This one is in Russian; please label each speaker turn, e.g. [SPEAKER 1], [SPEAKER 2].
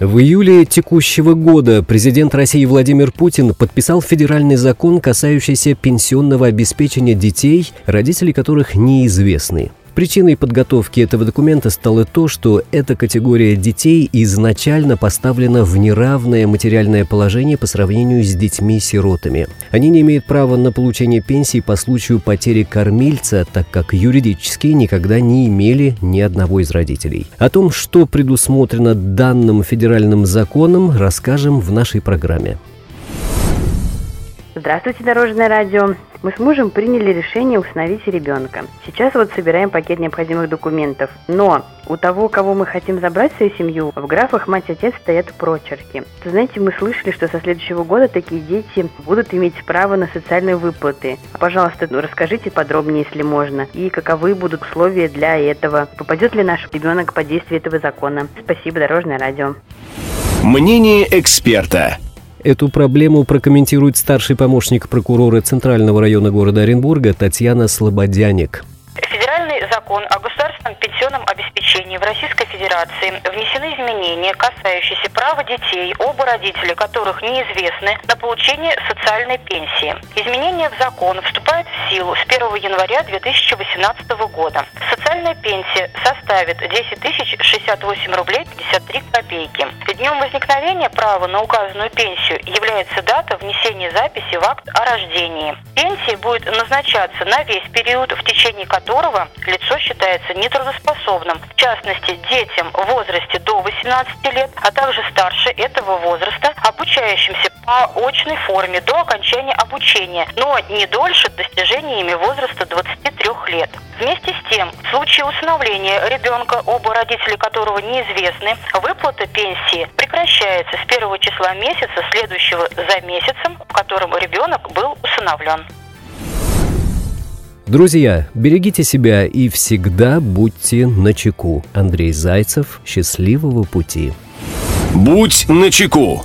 [SPEAKER 1] В июле текущего года президент России Владимир Путин подписал федеральный закон, касающийся пенсионного обеспечения детей, родители которых неизвестны. Причиной подготовки этого документа стало то, что эта категория детей изначально поставлена в неравное материальное положение по сравнению с детьми-сиротами. Они не имеют права на получение пенсии по случаю потери кормильца, так как юридически никогда не имели ни одного из родителей. О том, что предусмотрено данным федеральным законом, расскажем в нашей программе.
[SPEAKER 2] Здравствуйте, Дорожное радио. Мы с мужем приняли решение установить ребенка. Сейчас вот собираем пакет необходимых документов. Но у того, кого мы хотим забрать свою семью, в графах мать и отец стоят прочерки. Знаете, мы слышали, что со следующего года такие дети будут иметь право на социальные выплаты. Пожалуйста, ну, расскажите подробнее, если можно. И каковы будут условия для этого? Попадет ли наш ребенок под действие этого закона? Спасибо, Дорожное радио.
[SPEAKER 3] Мнение эксперта.
[SPEAKER 1] Эту проблему прокомментирует старший помощник прокурора Центрального района города Оренбурга Татьяна Слободяник.
[SPEAKER 4] Федеральный закон о государственном пенсионном обеспечении в Российской Федерации внесены изменения, касающиеся права детей, оба родителя которых неизвестны, на получение социальной пенсии. Изменения в закон вступают в силу с 1 января 2018 года. Социальная пенсия составит 10 тысяч 68 рублей 53 копейки. Днем возникновения права на указанную пенсию является дата внесения записи в акт о рождении. Пенсия будет назначаться на весь период, в течение которого лицо считается нетрудоспособным, в частности, детям в возрасте до 18 лет, а также старше этого возраста, обучающимся по очной форме до окончания обучения, но не дольше достижения ими возраста 23 лет. Вместе с тем, в случае усыновления ребенка, оба родителя которого неизвестны, выплата пенсии прекращается с первого числа месяца, следующего за месяцем, в котором ребенок был усыновлен.
[SPEAKER 1] Друзья, берегите себя и всегда будьте начеку. Андрей Зайцев. Счастливого пути.
[SPEAKER 3] Будь начеку.